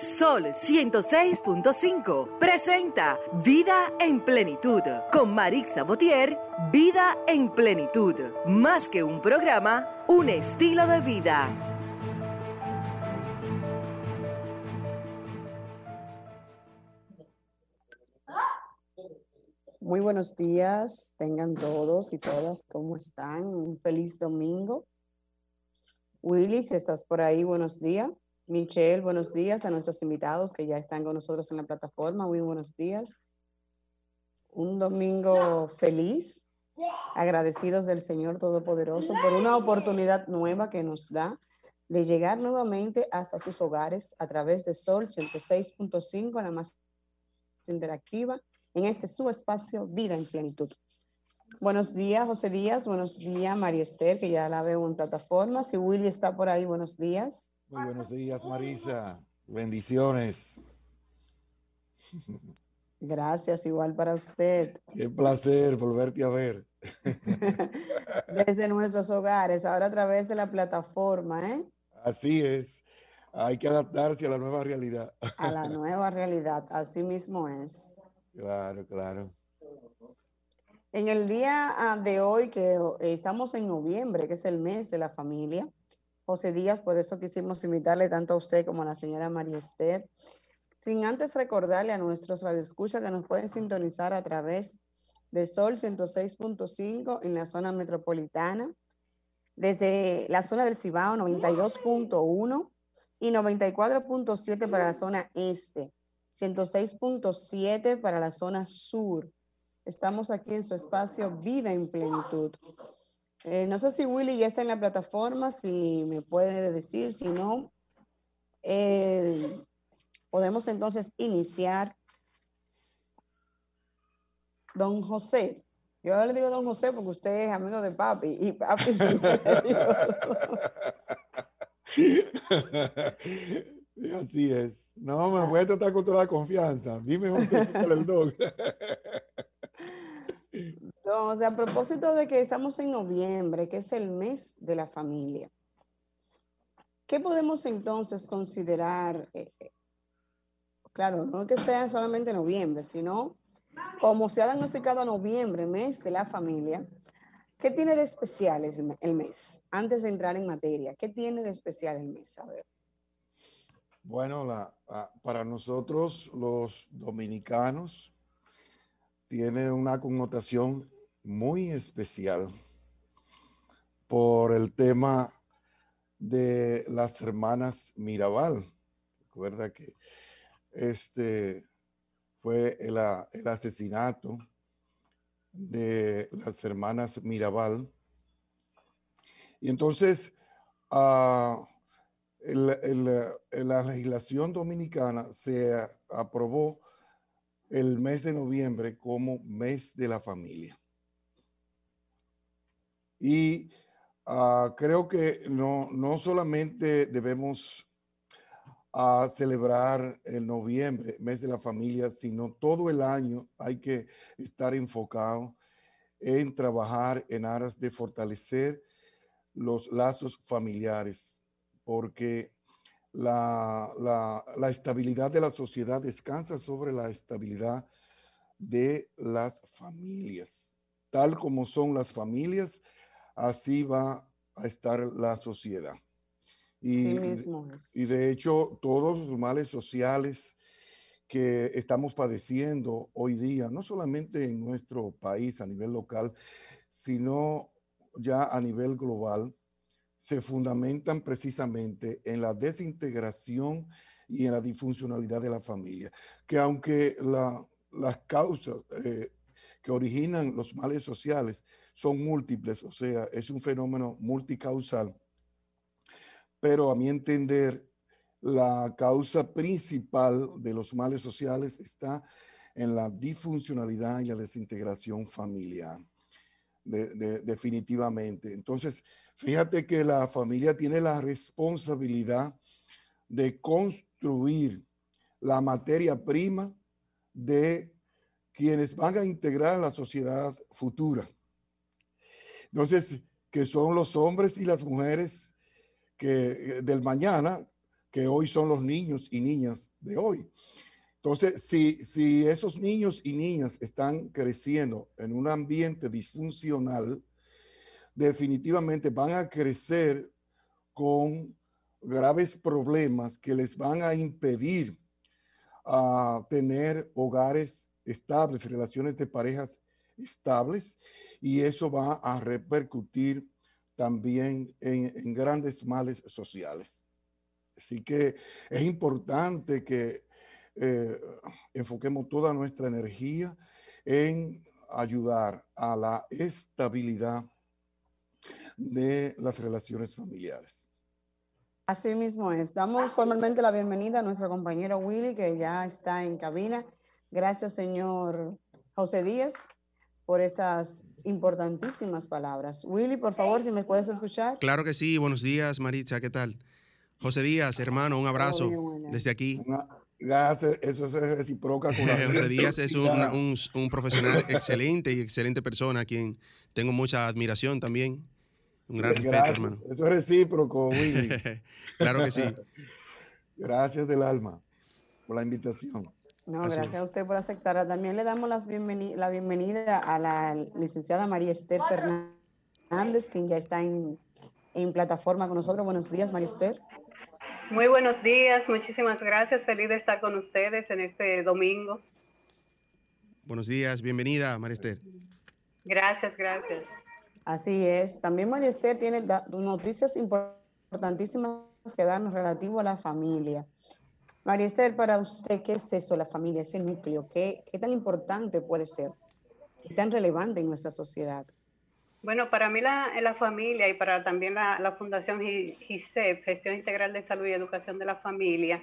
Sol 106.5 presenta Vida en Plenitud con Marix Sabotier. Vida en Plenitud. Más que un programa, un estilo de vida. Muy buenos días, tengan todos y todas, ¿cómo están? Un feliz domingo. Willy, si estás por ahí, buenos días. Michelle, buenos días a nuestros invitados que ya están con nosotros en la plataforma. Muy buenos días. Un domingo feliz, agradecidos del Señor Todopoderoso por una oportunidad nueva que nos da de llegar nuevamente hasta sus hogares a través de Sol 106.5, la más interactiva, en este su espacio Vida en Plenitud. Buenos días, José Díaz. Buenos días, María Esther, que ya la veo en plataforma. Si Willy está por ahí, buenos días. Muy buenos días, Marisa. Bendiciones. Gracias, igual para usted. Qué placer volverte a ver. Desde nuestros hogares, ahora a través de la plataforma, ¿eh? Así es. Hay que adaptarse a la nueva realidad. A la nueva realidad, así mismo es. Claro, claro. En el día ah, de hoy, que estamos en noviembre, que es el mes de la familia, José Díaz, por eso quisimos invitarle tanto a usted como a la señora María Esther. Sin antes recordarle a nuestros radioescuchas que nos pueden sintonizar a través de Sol 106.5 en la zona metropolitana, desde la zona del Cibao 92.1 y 94.7 para la zona este, 106.7 para la zona sur. Estamos aquí en su espacio Vida en Plenitud. Eh, no sé si Willy ya está en la plataforma, si me puede decir, si no, eh, podemos entonces iniciar. Don José, yo le digo don José porque usted es amigo de papi y papi. Así es. No, me voy a tratar con toda la confianza. Dime José, el don. sea, a propósito de que estamos en noviembre, que es el mes de la familia, ¿qué podemos entonces considerar? Eh, eh, claro, no que sea solamente noviembre, sino como se ha diagnosticado noviembre, mes de la familia, ¿qué tiene de especial el mes? Antes de entrar en materia, ¿qué tiene de especial el mes? A ver. Bueno, para nosotros los dominicanos tiene una connotación muy especial por el tema de las hermanas Mirabal. Recuerda que este fue el, asesinato de las hermanas Mirabal. Y entonces, uh, la legislación dominicana se aprobó el mes de noviembre como mes de la familia. Y ah, creo que no, no solamente debemos ah, celebrar el noviembre, mes de la familia, sino todo el año hay que estar enfocado en trabajar en aras de fortalecer los lazos familiares, porque la, la, la, estabilidad de la sociedad descansa sobre la estabilidad de las familias. Tal como son las familias, así va a estar la sociedad. Y, y de hecho, todos los males sociales que estamos padeciendo hoy día, no solamente en nuestro país a nivel local, sino ya a nivel global, se fundamentan precisamente en la desintegración y en la disfuncionalidad de la familia. Que aunque las causas eh, que originan los males sociales son múltiples, o sea, es un fenómeno multicausal. Pero a mi entender, la causa principal de los males sociales está en la disfuncionalidad y la desintegración familiar, definitivamente. Entonces, fíjate que la familia tiene la responsabilidad de construir la materia prima de quienes van a integrar la sociedad futura. Entonces, que son los hombres y las mujeres que del mañana, que hoy son los niños y niñas de hoy. Entonces, si, si esos niños y niñas están creciendo en un ambiente disfuncional, definitivamente van a crecer con graves problemas que les van a impedir a tener hogares estables, relaciones de parejas estables, y eso va a repercutir también en, grandes males sociales. Así que es importante que eh, enfoquemos toda nuestra energía en ayudar a la estabilidad de las relaciones familiares. Así mismo es. Damos formalmente la bienvenida a nuestro compañero Willy, que ya está en cabina. Gracias, señor José Díaz, por estas importantísimas palabras. Willy, por favor, si me puedes escuchar. Claro que sí. Buenos días, Maritza. ¿Qué tal? José Díaz, hermano, un abrazo desde aquí. Gracias, eso es recíproca con José Díaz es un, un, profesional excelente y excelente persona a quien tengo mucha admiración también. Un gran respeto, hermano. Eso es recíproco, Willy. claro que sí. gracias del alma por la invitación. No, gracias a usted por aceptar. También le damos las la bienvenida a la licenciada María Esther Fernández, quien ya está en, en plataforma con nosotros. Buenos días, María Esther. Muy buenos días, muchísimas gracias. Feliz de estar con ustedes en este domingo. Buenos días, bienvenida, María Esther. Gracias, gracias. Así es. También María Esther tiene noticias importantísimas que darnos relativo a la familia. María Esther, para usted, ¿qué es eso, la familia, ese núcleo? ¿Qué, tan importante puede ser? ¿Qué tan relevante en nuestra sociedad? Bueno, para mí la, la familia y para también la, Fundación GISEP, Gestión Integral de Salud y Educación de la Familia,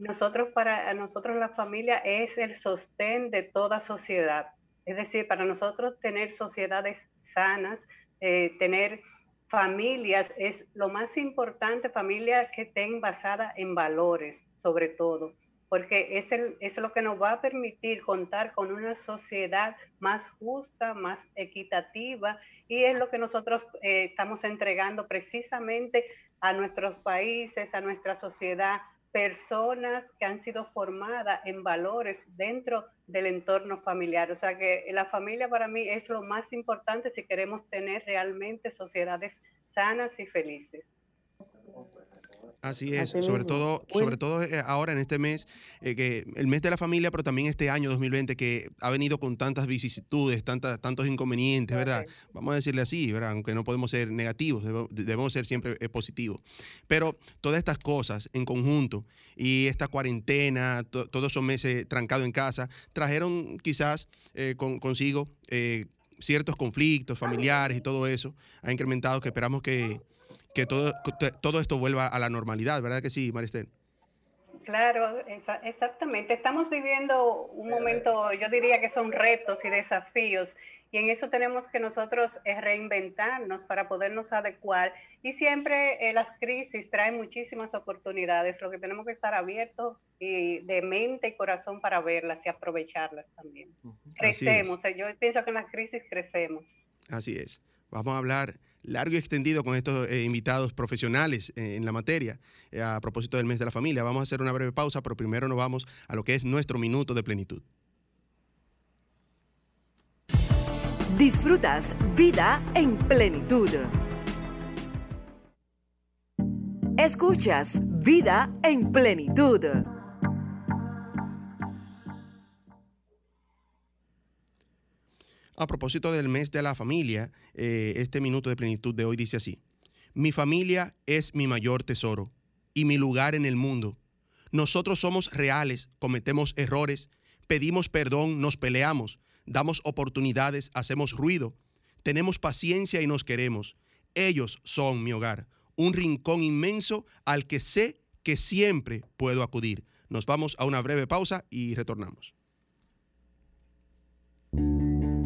nosotros para nosotros la familia es el sostén de toda sociedad. Es decir, para nosotros tener sociedades sanas, eh, tener familias es lo más importante, familias que estén basadas en valores, sobre todo porque es, el, es lo que nos va a permitir contar con una sociedad más justa, más equitativa, y es lo que nosotros eh, estamos entregando precisamente a nuestros países, a nuestra sociedad, personas que han sido formadas en valores dentro del entorno familiar. O sea que la familia para mí es lo más importante si queremos tener realmente sociedades sanas y felices. Así es, sobre todo, sobre todo eh, ahora en este mes, eh, que el mes de la familia, pero también este año 2020 que ha venido con tantas vicisitudes, tantas, tantos inconvenientes, ¿verdad? Vamos a decirle así, ¿verdad? Aunque no podemos ser negativos, debemos, ser siempre eh, positivos. Pero todas estas cosas en conjunto y esta cuarentena, todos esos meses trancados en casa, trajeron quizás consigo ciertos conflictos familiares y todo eso. Ha incrementado que esperamos que que todo, todo esto vuelva a la normalidad, ¿verdad que sí, Maristel? Claro, exactamente. Estamos viviendo un momento, yo diría que son retos y desafíos, y en eso tenemos que nosotros eh, reinventarnos para podernos adecuar. Y siempre eh, las crisis traen muchísimas oportunidades, lo que tenemos que estar abiertos y de mente y corazón para verlas y aprovecharlas también. Crecemos, eh, yo pienso que en las crisis crecemos. Así es. Vamos a hablar largo y extendido con estos eh, invitados profesionales eh, en la materia eh, a propósito del mes de la familia. Vamos a hacer una breve pausa, pero primero nos vamos a lo que es nuestro minuto de plenitud. Disfrutas vida en plenitud. Escuchas vida en plenitud. A propósito del mes de la familia, eh, este minuto de plenitud de hoy dice así, mi familia es mi mayor tesoro y mi lugar en el mundo. Nosotros somos reales, cometemos errores, pedimos perdón, nos peleamos, damos oportunidades, hacemos ruido, tenemos paciencia y nos queremos. Ellos son mi hogar, un rincón inmenso al que sé que siempre puedo acudir. Nos vamos a una breve pausa y retornamos.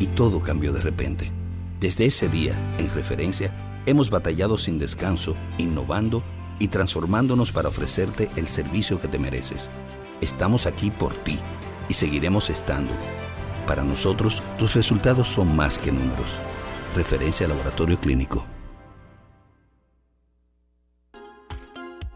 y todo cambió de repente. Desde ese día, en referencia, hemos batallado sin descanso, innovando y transformándonos para ofrecerte el servicio que te mereces. Estamos aquí por ti y seguiremos estando. Para nosotros, tus resultados son más que números. Referencia Laboratorio Clínico.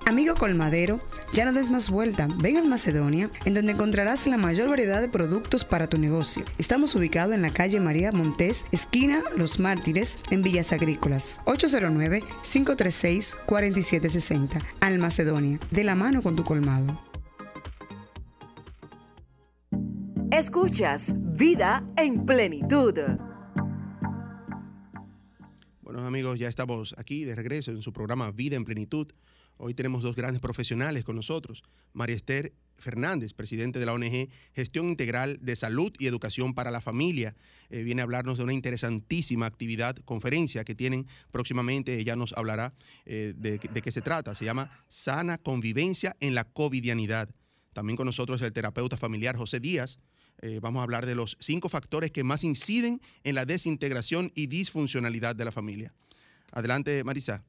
Amigo colmadero, ya no des más vuelta, ven al Macedonia, en donde encontrarás la mayor variedad de productos para tu negocio. Estamos ubicados en la calle María Montés, esquina Los Mártires, en Villas Agrícolas. 809-536-4760. Al Macedonia, de la mano con tu colmado. Escuchas Vida en Plenitud. Bueno amigos, ya estamos aquí de regreso en su programa Vida en Plenitud. Hoy tenemos dos grandes profesionales con nosotros. María Esther Fernández, presidente de la ONG Gestión Integral de Salud y Educación para la Familia. Eh, viene a hablarnos de una interesantísima actividad, conferencia que tienen próximamente. Ella nos hablará eh, de, qué se trata. Se llama Sana Convivencia en la Covidianidad. También con nosotros el terapeuta familiar José Díaz. Eh, vamos a hablar de los cinco factores que más inciden en la desintegración y disfuncionalidad de la familia. Adelante, Marisa.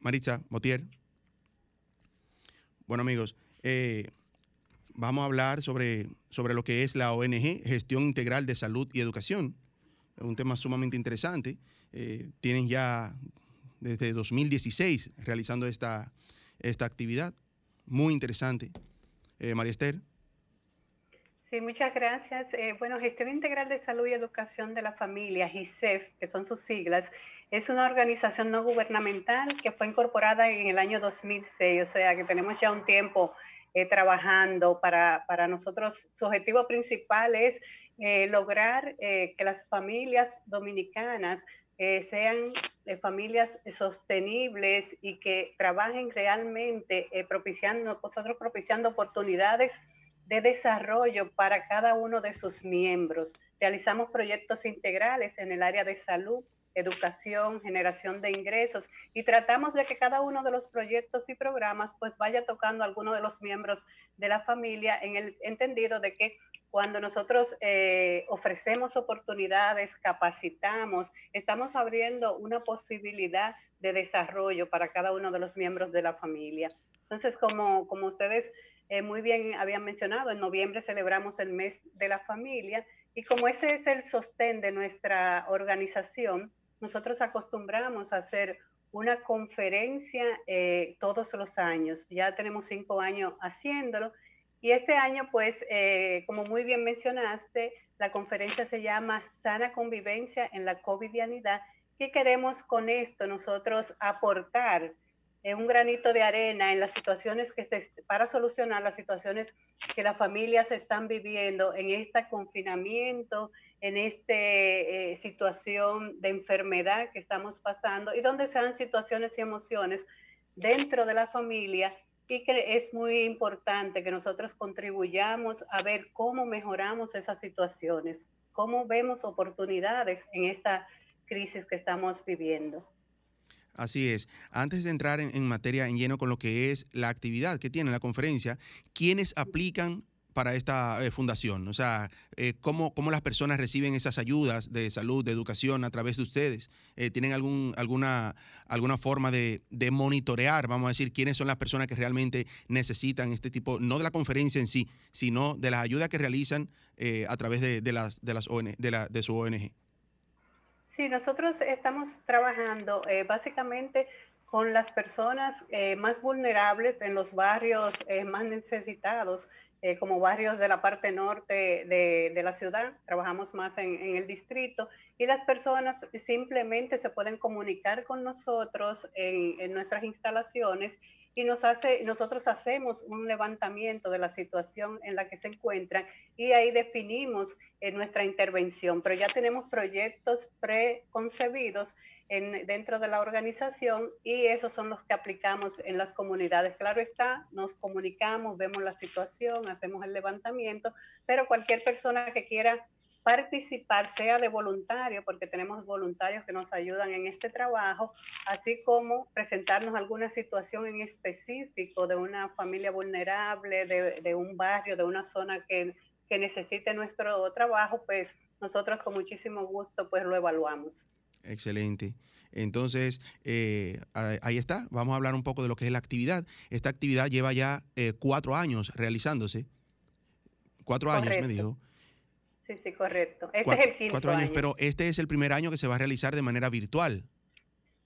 Maritza Motier. Bueno, amigos, eh, vamos a hablar sobre, sobre lo que es la ONG, Gestión Integral de Salud y Educación. Es un tema sumamente interesante. Eh, tienen ya desde 2016 realizando esta, esta actividad. Muy interesante. Eh, María Esther. Muchas gracias. bueno, Gestión Integral de Salud y Educación de la Familia, GISEF, que son sus siglas, es una organización no gubernamental que fue incorporada en el año 2006, o sea que tenemos ya un tiempo eh, trabajando para, para, nosotros. Su objetivo principal es eh, lograr eh, que las familias dominicanas sean familias sostenibles y que trabajen realmente nosotros propiciando oportunidades de desarrollo para cada uno de sus miembros. Realizamos proyectos integrales en el área de salud, educación, generación de ingresos y tratamos de que cada uno de los proyectos y programas pues vaya tocando a alguno de los miembros de la familia en el entendido de que cuando nosotros eh, ofrecemos oportunidades, capacitamos, estamos abriendo una posibilidad de desarrollo para cada uno de los miembros de la familia. Entonces, como, como ustedes eh, muy bien habían mencionado, en noviembre celebramos el mes de la familia y como ese es el sostén de nuestra organización, nosotros acostumbramos a hacer una conferencia eh, todos los años. Ya tenemos cinco años haciéndolo. Y este año, pues, eh, como muy bien mencionaste, la conferencia se llama Sana Convivencia en la Covidianidad. ¿Qué queremos con esto nosotros aportar? Un granito de arena en las situaciones que se, para solucionar las situaciones que las familias están viviendo en este confinamiento, en esta eh, situación de enfermedad que estamos pasando y donde sean situaciones y emociones dentro de la familia y que es muy importante que nosotros contribuyamos a ver cómo mejoramos esas situaciones, cómo vemos oportunidades en esta crisis que estamos viviendo. Así es. Antes de entrar en, materia en lleno con lo que es la actividad que tiene la conferencia, ¿quiénes aplican para esta eh, fundación? O sea, eh, ¿cómo, ¿cómo, las personas reciben esas ayudas de salud, de educación a través de ustedes? Eh, ¿Tienen algún, alguna, alguna forma de, monitorear, vamos a decir, quiénes son las personas que realmente necesitan este tipo, no de la conferencia en sí, sino de las ayudas que realizan a través de, las, de, las ONG, de, la, de su ONG? Sí, nosotros estamos trabajando eh, básicamente con las personas eh, más vulnerables en los barrios eh, más necesitados, como barrios de la parte norte de, la ciudad, trabajamos más en, el distrito, y las personas simplemente se pueden comunicar con nosotros en, en nuestras instalaciones y nosotros hacemos un levantamiento de la situación en la que se encuentran y ahí definimos eh, nuestra intervención, pero ya tenemos proyectos preconcebidos en, dentro de la organización y esos son los que aplicamos en las comunidades. Claro está, nos comunicamos, vemos la situación, hacemos el levantamiento, pero cualquier persona que quiera participar, sea de voluntario, porque tenemos voluntarios que nos ayudan en este trabajo, así como presentarnos alguna situación en específico de una familia vulnerable, de, un barrio, de una zona que, que necesite nuestro trabajo, pues nosotros con muchísimo gusto pues lo evaluamos. Excelente. Entonces, eh, ahí está. Vamos a hablar un poco de lo que es la actividad. Esta actividad lleva ya eh, cuatro años realizándose. Cuatro años, me dijo. Sí, sí, correcto. Este es el quinto cuatro años, pero este es el primer año que se va a realizar de manera virtual.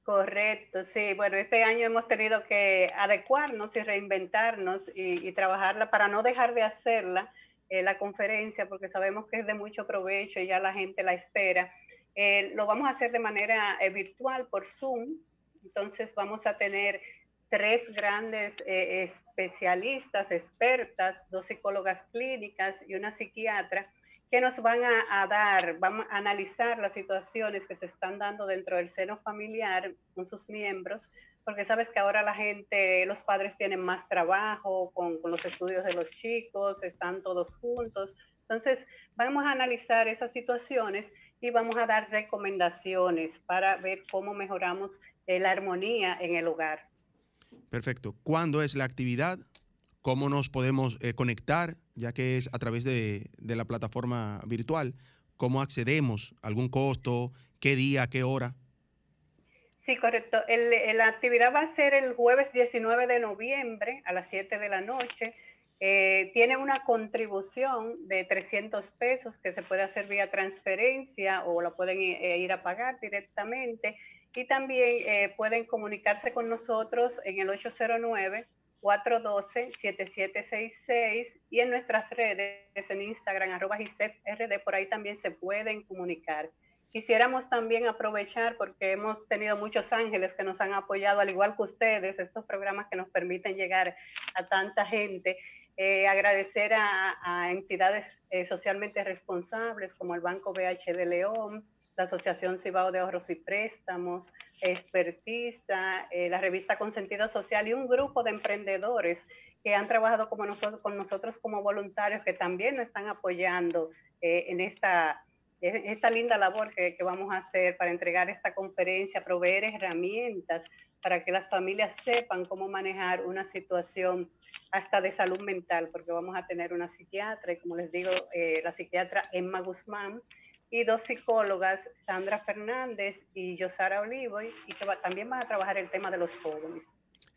Correcto, sí. Bueno, este año hemos tenido que adecuarnos y reinventarnos y, trabajarla para no dejar de hacerla, eh, la conferencia, porque sabemos que es de mucho provecho y ya la gente la espera. Eh, lo vamos a hacer de manera eh, virtual por Zoom. Entonces vamos a tener tres grandes especialistas, expertas, dos psicólogas clínicas y una psiquiatra que nos van a, dar, vamos a analizar las situaciones que se están dando dentro del seno familiar con sus miembros, porque sabes que ahora la gente, los padres tienen más trabajo con, con los estudios de los chicos, están todos juntos. Entonces, vamos a analizar esas situaciones y vamos a dar recomendaciones para ver cómo mejoramos eh, la armonía en el hogar. Perfecto. ¿Cuándo es la actividad? ¿Cómo nos podemos eh, conectar? Ya que es a través de, la plataforma virtual. ¿Cómo accedemos? ¿Algún costo? ¿Qué día? ¿Qué hora? Sí, correcto. la actividad va a ser el jueves 19 de noviembre a las 7 de la noche. Eh, tiene una contribución de 300 pesos que se puede hacer vía transferencia o la pueden eh, ir a pagar directamente. Y también eh, pueden comunicarse con nosotros en el 809 412-7766 y en nuestras redes, en Instagram, arroba RD, por ahí también se pueden comunicar. Quisiéramos también aprovechar, porque hemos tenido muchos ángeles que nos han apoyado, al igual que ustedes, estos programas que nos permiten llegar a tanta gente. Eh, agradecer a, entidades eh, socialmente responsables como el Banco BH de León, la Asociación Cibao de Ahorros y Préstamos, Expertiza, eh, la revista Consentido Social y un grupo de emprendedores que han trabajado como nosotros, con nosotros como voluntarios que también nos están apoyando eh, en esta, esta linda labor que, que, vamos a hacer para entregar esta conferencia, proveer herramientas para que las familias sepan cómo manejar una situación hasta de salud mental, porque vamos a tener una psiquiatra y como les digo, eh, la psiquiatra Emma Guzmán, y dos psicólogas, Sandra Fernández y Yosara Olivo, y que también van a trabajar el tema de los jóvenes.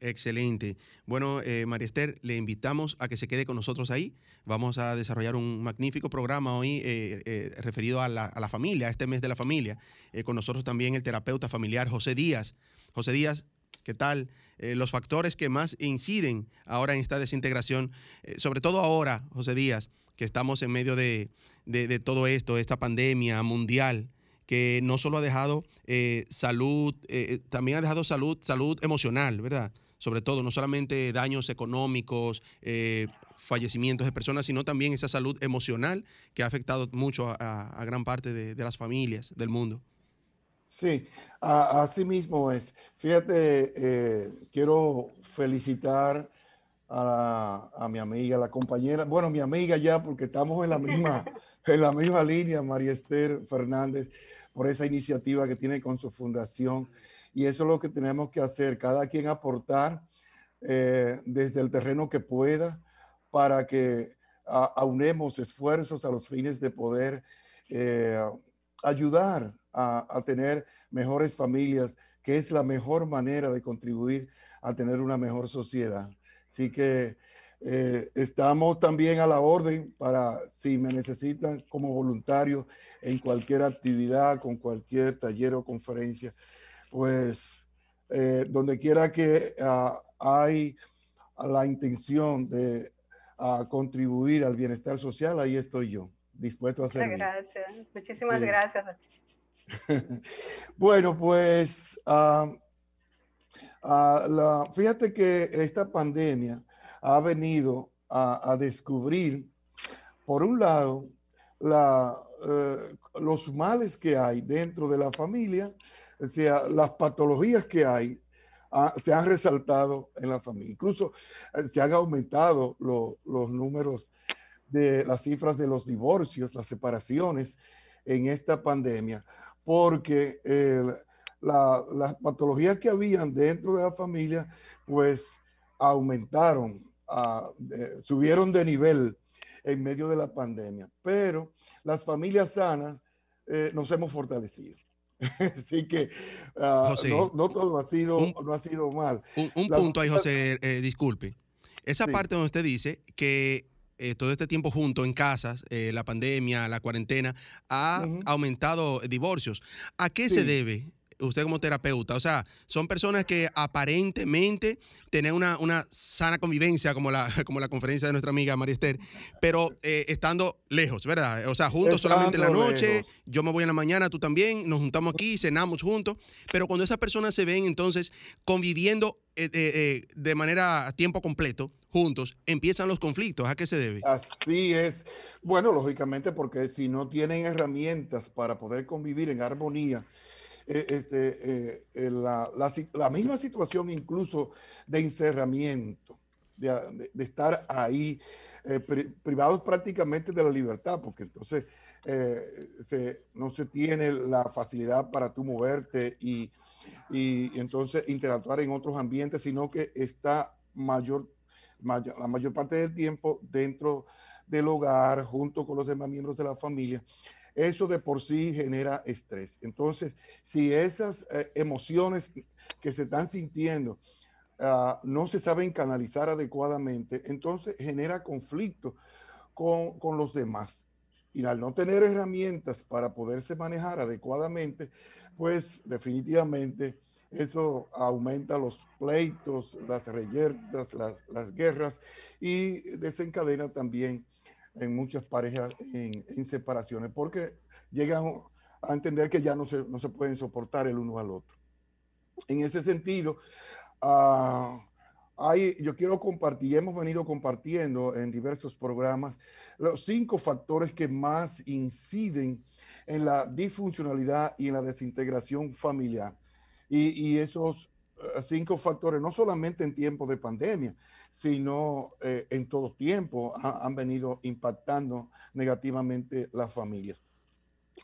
Excelente. Bueno, eh, María Esther, le invitamos a que se quede con nosotros ahí. Vamos a desarrollar un magnífico programa hoy eh, eh, referido a la, a la, familia, a este mes de la familia. con nosotros también el terapeuta familiar José Díaz. José Díaz, ¿qué tal? los factores que más inciden ahora en esta desintegración, sobre todo ahora, José Díaz, que estamos en medio de, de, todo esto, esta pandemia mundial, que no solo ha dejado eh, salud, eh, eh, también ha dejado salud, salud emocional, ¿verdad? Sobre todo, no solamente daños económicos, fallecimientos de personas, sino también esa salud emocional que ha afectado mucho a, gran parte de, las familias del mundo. Sí, así mismo es. Fíjate, quiero felicitar a, a, mi amiga, la compañera, bueno, mi amiga ya, porque estamos en la misma en la misma línea, María Esther Fernández, por esa iniciativa que tiene con su fundación. Y eso es lo que tenemos que hacer, cada quien aportar eh, desde el terreno que pueda para que aunemos esfuerzos a los fines de poder eh, ayudar a, a tener mejores familias, que es la mejor manera de contribuir a tener una mejor sociedad. Así que eh, estamos también a la orden para si me necesitan como voluntario en cualquier actividad, con cualquier taller o conferencia, pues eh, donde quiera que uh, hay la intención de uh, contribuir al bienestar social, ahí estoy yo, dispuesto a hacer. Muchas gracias, muchísimas gracias. bueno, pues uh, fíjate que esta pandemia ha venido a, descubrir, por un lado, la, eh, los males que hay dentro de la familia, o sea, las patologías que hay, se han resaltado en la familia. Incluso eh, se han aumentado los números de las cifras de los divorcios, las separaciones en esta pandemia, porque las patologías que habían dentro de la familia, pues aumentaron, ah, subieron de nivel en medio de la pandemia. Pero las familias sanas eh, nos hemos fortalecido. Así que ah, no, todo ha sido, no ha sido mal. Un, punto ahí, José, eh, disculpe. Esa parte donde usted dice que eh, todo este tiempo junto en casas, la pandemia, la cuarentena, ha aumentado divorcios. ¿A qué se debe? Usted como terapeuta, o sea, son personas que aparentemente tienen una, una sana convivencia, como la, como la conferencia de nuestra amiga María Esther, pero eh, estando lejos, ¿verdad? O sea, juntos solamente en la noche, yo me voy en la mañana, tú también, nos juntamos aquí, cenamos juntos, pero cuando esas personas se ven entonces conviviendo eh, eh, de manera a tiempo completo, juntos, empiezan los conflictos. ¿A qué se debe? Así es. Bueno, lógicamente porque si no tienen herramientas para poder convivir en armonía, eh, este, eh, la, misma situación incluso de encerramiento, de, estar ahí eh, privados prácticamente de la libertad, porque entonces no se tiene la facilidad para tú moverte y, entonces interactuar en otros ambientes, sino que está mayor, la mayor parte del tiempo dentro del hogar, junto con los demás miembros de la familia eso de por sí genera estrés. Entonces, si esas eh, emociones que se están sintiendo ah, no se saben canalizar adecuadamente, entonces genera conflicto con, con, los demás. Y al no tener herramientas para poderse manejar adecuadamente, pues definitivamente eso aumenta los pleitos, las reyertas, las, las guerras y desencadena también en muchas parejas en, separaciones, porque llegan a entender que ya no se, no se pueden soportar el uno al otro. En ese sentido, uh, hay, yo quiero compartir, hemos venido compartiendo en diversos programas los cinco factores que más inciden en la disfuncionalidad y en la desintegración familiar. Y, y esos cinco factores, no solamente en tiempos de pandemia, sino eh, en todo tiempo han venido impactando negativamente las familias.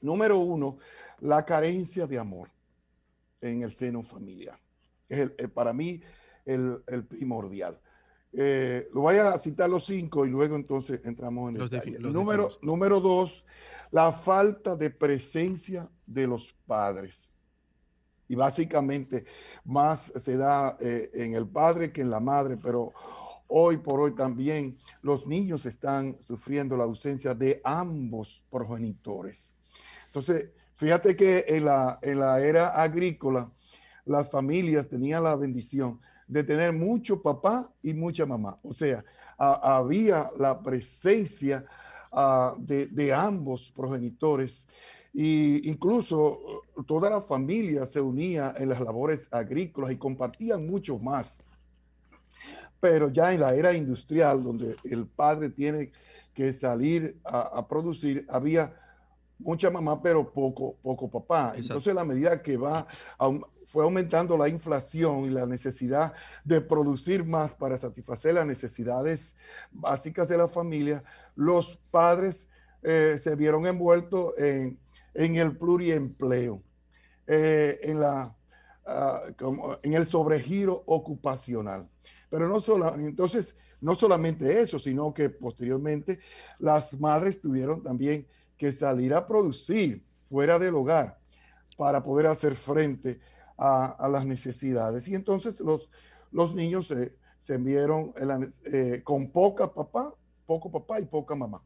Número uno, la carencia de amor en el seno familiar. Es para mí el, primordial. Eh, lo voy a citar los cinco y luego entonces entramos en el número, número dos, la falta de presencia de los padres y básicamente más se da eh, en el padre que en la madre, pero hoy por hoy también los niños están sufriendo la ausencia de ambos progenitores. Entonces, fíjate que en la, en la era agrícola, las familias tenían la bendición de tener mucho papá y mucha mamá. O sea, había la presencia ah, de, de ambos progenitores y incluso uh, toda la familia se unía en las labores agrícolas y compartían mucho más. Pero ya en la era industrial, donde el padre tiene que salir a, producir, había mucha mamá, pero poco, poco papá. Entonces, la medida que va, fue aumentando la inflación y la necesidad de producir más para satisfacer las necesidades básicas de la familia, los padres eh, se vieron envueltos en en el pluriempleo, eh, en, la, ah, en el sobregiro ocupacional. Pero no entonces, no solamente eso, sino que posteriormente las madres tuvieron también que salir a producir fuera del hogar para poder hacer frente a, las necesidades. Y entonces los, los niños se, se vieron eh, con poca papá, poco papá y poca mamá.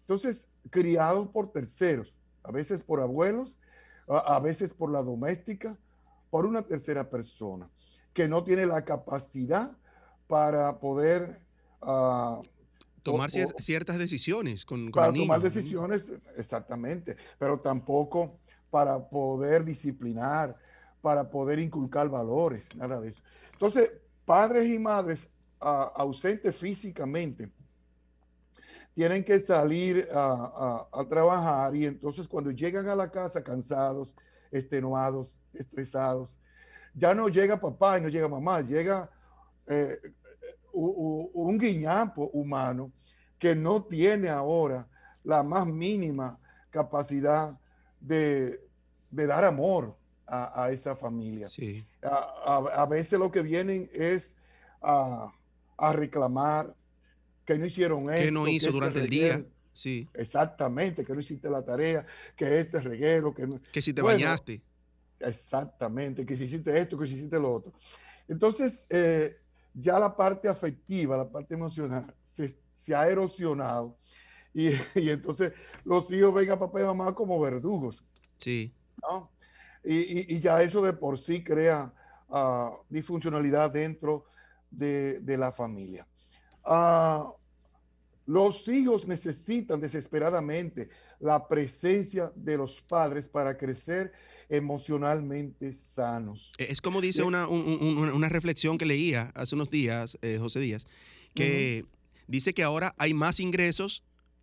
Entonces, criados por terceros a veces por abuelos, a, veces por la doméstica, por una tercera persona que no tiene la capacidad para poder ah, tomar ciertas decisiones con, para tomar decisiones exactamente pero tampoco para poder disciplinar para poder inculcar valores nada de eso. Entonces padres y madres ah, ausentes físicamente tienen que salir a, trabajar y entonces cuando llegan a la casa cansados, extenuados, estresados, ya no llega papá y no llega mamá, llega eh, un guiñapo humano que no tiene ahora la más mínima capacidad de, dar amor a, esa familia. Sí. A, veces lo que vienen es a, reclamar que no hicieron esto. Que no hizo este durante el día. Sí. Exactamente, que no hiciste la tarea, que este reguero, que Que si te bañaste. Exactamente, que si hiciste esto, que si hiciste lo otro. Entonces, eh, ya la parte afectiva, la parte emocional, se, ha erosionado. Y, entonces los hijos ven a papá y mamá como verdugos. Sí. Y, ya eso de por sí crea ah, disfuncionalidad dentro de, la familia. Ah, los hijos necesitan desesperadamente la presencia de los padres para crecer emocionalmente sanos. E, es como dice una, reflexión que leía hace unos días, eh, José Díaz, que dice que ahora hay más ingresos,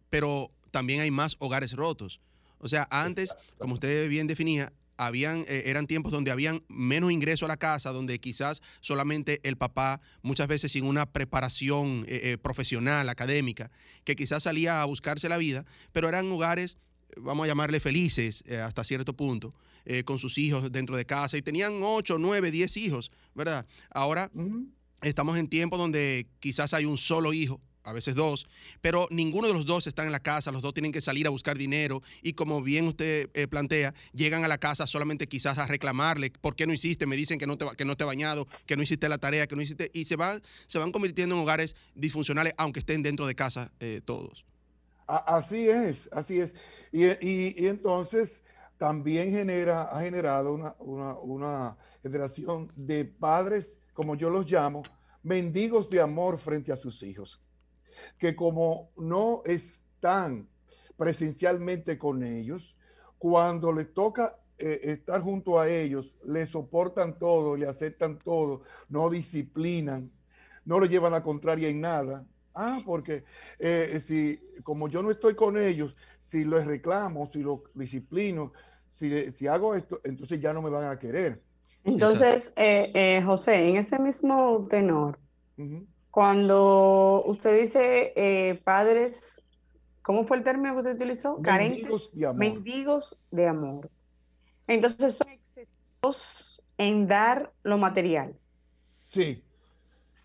pero también hay más hogares rotos. O sea, antes, como usted bien definía, habían, eh, eran tiempos donde habían menos ingreso a la casa, donde quizás solamente el papá, muchas veces sin una preparación eh, profesional, académica, que quizás salía a buscarse la vida, pero eran hogares, vamos a llamarle felices hasta cierto punto, eh, con sus hijos dentro de casa y tenían 8, 9, 10 hijos, ¿verdad? Ahora estamos en tiempos donde quizás hay un solo hijo, a veces dos, pero ninguno de los dos está en la casa, los dos tienen que salir a buscar dinero y como bien usted eh, plantea, llegan a la casa solamente quizás a reclamarle, ¿por qué no hiciste? Me dicen que no te, que no te bañado, que no hiciste la tarea, que no hiciste, y se van, se van convirtiendo en hogares disfuncionales aunque estén dentro de casa eh, todos. Así es, así es. y entonces también genera, ha generado una, generación de padres, como yo los llamo, mendigos de amor frente a sus hijos, que como no están presencialmente con ellos, cuando les toca eh, estar junto a ellos, le soportan todo, le aceptan todo, no disciplinan, no le llevan la contraria en nada. Ah, porque eh, si como yo no estoy con ellos, si los reclamo, si los disciplino, si, hago esto, entonces ya no me van a querer. Entonces, eh, eh, José, en ese mismo tenor, cuando usted dice eh, padres, ¿cómo fue el término que usted utilizó? Mendigos de amor. Mendigos de amor. Entonces, son excesivos en dar lo material. Sí.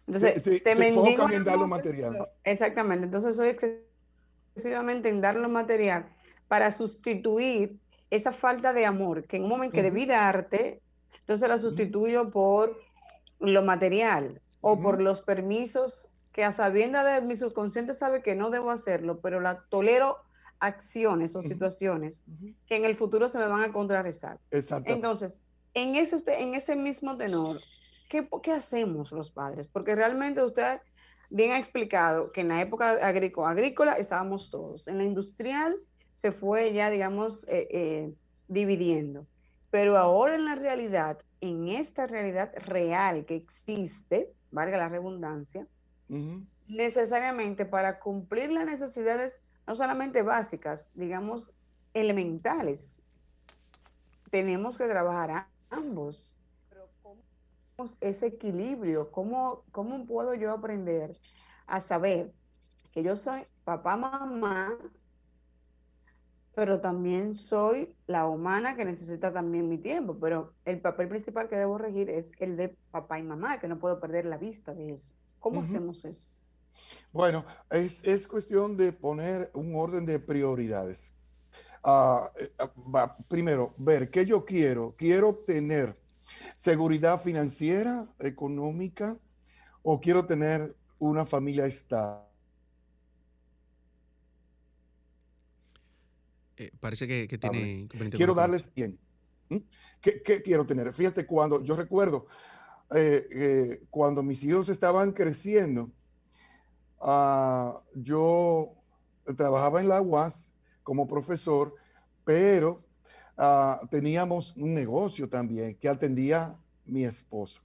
Entonces, te en dar lo material. Exactamente. Entonces, soy excesivamente en dar lo material para sustituir esa falta de amor que en un momento que debí darte, entonces la sustituyo por lo material o por los permisos que a sabienda de mi subconsciente sabe que no debo hacerlo, pero la tolero acciones o situaciones que en el futuro se me van a contrarrestar. Exacto. Entonces, en ese, en ese mismo tenor, ¿qué, ¿qué hacemos los padres? Porque realmente usted bien ha explicado que en la época agrícola, agrícola estábamos todos, en la industrial se fue ya, digamos, eh, eh, dividiendo. Pero ahora en la realidad, en esta realidad real que existe, valga la redundancia, necesariamente para cumplir las necesidades no solamente básicas, digamos, elementales, tenemos que trabajar a ambos. Pero ¿cómo ese equilibrio? ¿Cómo, ¿Cómo puedo yo aprender a saber que yo soy papá, mamá, pero también soy la humana que necesita también mi tiempo, pero el papel principal que debo regir es el de papá y mamá, que no puedo perder la vista de eso. ¿Cómo hacemos eso? Bueno, es, cuestión de poner un orden de prioridades. Ah, eh, ah, primero, ver qué yo quiero. Quiero tener seguridad financiera, económica, o quiero tener una familia estable Eh, parece que, tiene... Quiero darles bien. ¿Qué, quiero tener? Fíjate, cuando yo recuerdo, eh, eh, cuando mis hijos estaban creciendo, ah, yo trabajaba en la UAS como profesor, pero ah, teníamos un negocio también que atendía mi esposa.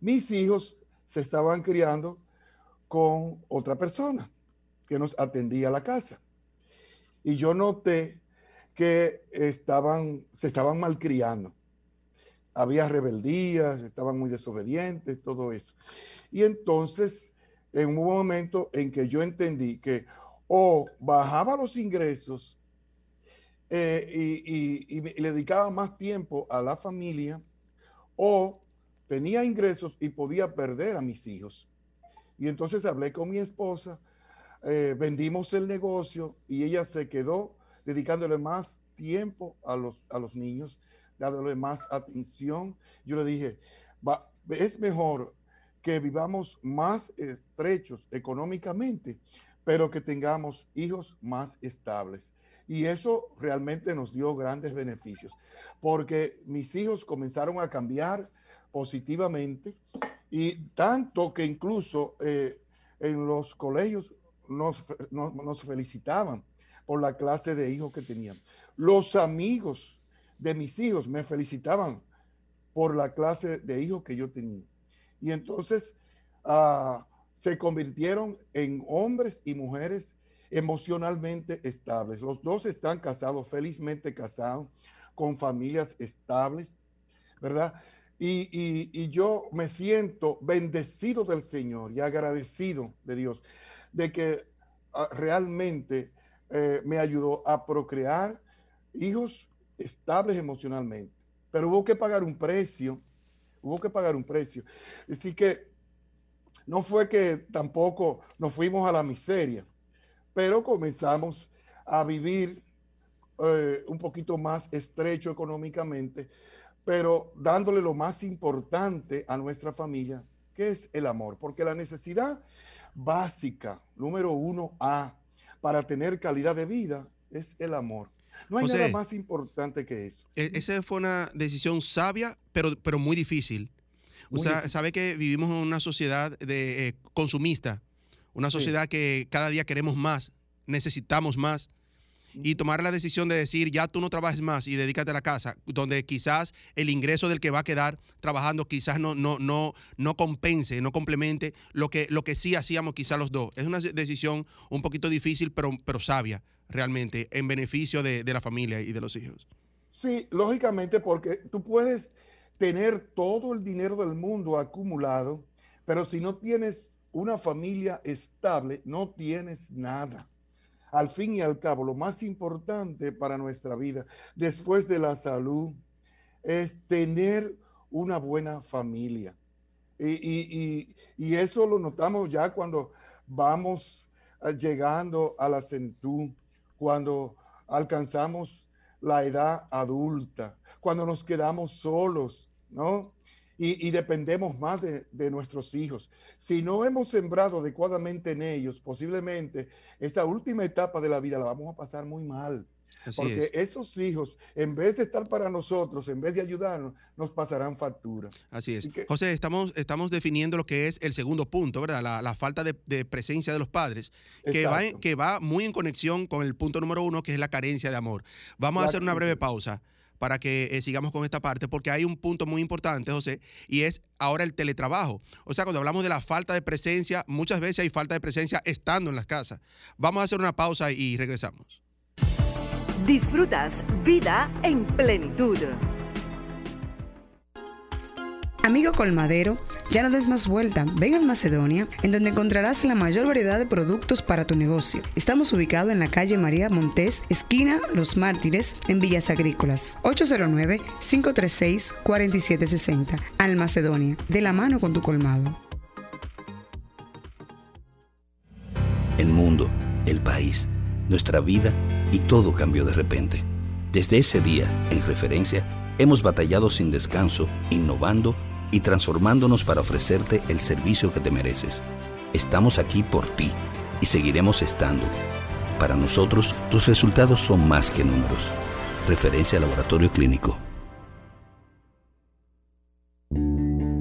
Mis hijos se estaban criando con otra persona que nos atendía la casa y yo noté que estaban, se estaban malcriando. Había rebeldías, estaban muy desobedientes, todo eso. Y entonces, en un momento en que yo entendí que o bajaba los ingresos eh, y, le dedicaba más tiempo a la familia, o tenía ingresos y podía perder a mis hijos. Y entonces hablé con mi esposa, eh, vendimos el negocio y ella se quedó dedicándole más tiempo a los, a los niños, dándole más atención. Yo le dije, es mejor que vivamos más estrechos económicamente, pero que tengamos hijos más estables. Y eso realmente nos dio grandes beneficios, porque mis hijos comenzaron a cambiar positivamente y tanto que incluso eh, en los colegios nos, nos, felicitaban por la clase de hijos que tenían. Los amigos de mis hijos me felicitaban por la clase de hijos que yo tenía. Y entonces ah, se convirtieron en hombres y mujeres emocionalmente estables. Los dos están casados, felizmente casados, con familias estables, ¿verdad? Y, yo me siento bendecido del Señor y agradecido de Dios de que ah, realmente eh, me ayudó a procrear hijos estables emocionalmente. Pero hubo que pagar un precio, hubo que pagar un precio. Así que no fue que tampoco nos fuimos a la miseria, pero comenzamos a vivir eh, un poquito más estrecho económicamente pero dándole lo más importante a nuestra familia, que es el amor, porque la necesidad básica, número uno A, para tener calidad de vida, es el amor. No hay nada más importante que eso. E, esa fue una decisión sabia, pero, pero muy difícil. o sea, sabe que vivimos en una sociedad de eh, consumista, una sociedad que cada día queremos más, necesitamos más y tomar la decisión de decir, ya tú no trabajes más y dedícate a la casa, donde quizás el ingreso del que va a quedar trabajando quizás no, no, no, no compense, no complemente lo que, lo que sí hacíamos quizás los dos. Es una decisión un poquito difícil, pero, pero sabia realmente, en beneficio de, de la familia y de los hijos. Sí, lógicamente, porque tú puedes tener todo el dinero del mundo acumulado, pero si no tienes una familia estable, no tienes nada al fin y al cabo, lo más importante para nuestra vida, después de la salud, es tener una buena familia. Y, eso lo notamos ya cuando vamos eh, llegando a la centú, cuando alcanzamos la edad adulta, cuando nos quedamos solos, ¿no? Y, dependemos más de, nuestros hijos. Si no hemos sembrado adecuadamente en ellos, posiblemente esa última etapa de la vida la vamos a pasar muy mal. porque esos hijos, en vez de estar para nosotros, en vez de ayudarnos, nos pasarán factura. Así es. José, estamos, estamos definiendo lo que es el segundo punto, ¿verdad? La, falta de, presencia de los padres, que va, que va muy en conexión con el punto número uno, que es la carencia de amor. Vamos a hacer una breve pausa para que eh, sigamos con esta parte, porque hay un punto muy importante, José, y es ahora el teletrabajo. O sea, cuando hablamos de la falta de presencia, muchas veces hay falta de presencia estando en las casas. Vamos a hacer una pausa y regresamos. Disfrutas vida en plenitud. Amigo colmadero, ya no des más vuelta. Ven al Macedonia, en donde encontrarás la mayor variedad de productos para tu negocio. Estamos ubicados en la calle María Montés, esquina Los Mártires, en Villas Agrícolas. 809-536-4760. Al Macedonia, de la mano con tu colmado. El mundo, el país, nuestra vida y todo cambió de repente. Desde ese día, en referencia, hemos batallado sin descanso, innovando y transformándonos para ofrecerte el servicio que te mereces. Estamos aquí por ti y seguiremos estando. Para nosotros, tus resultados son más que números. Referencia Laboratorio Clínico.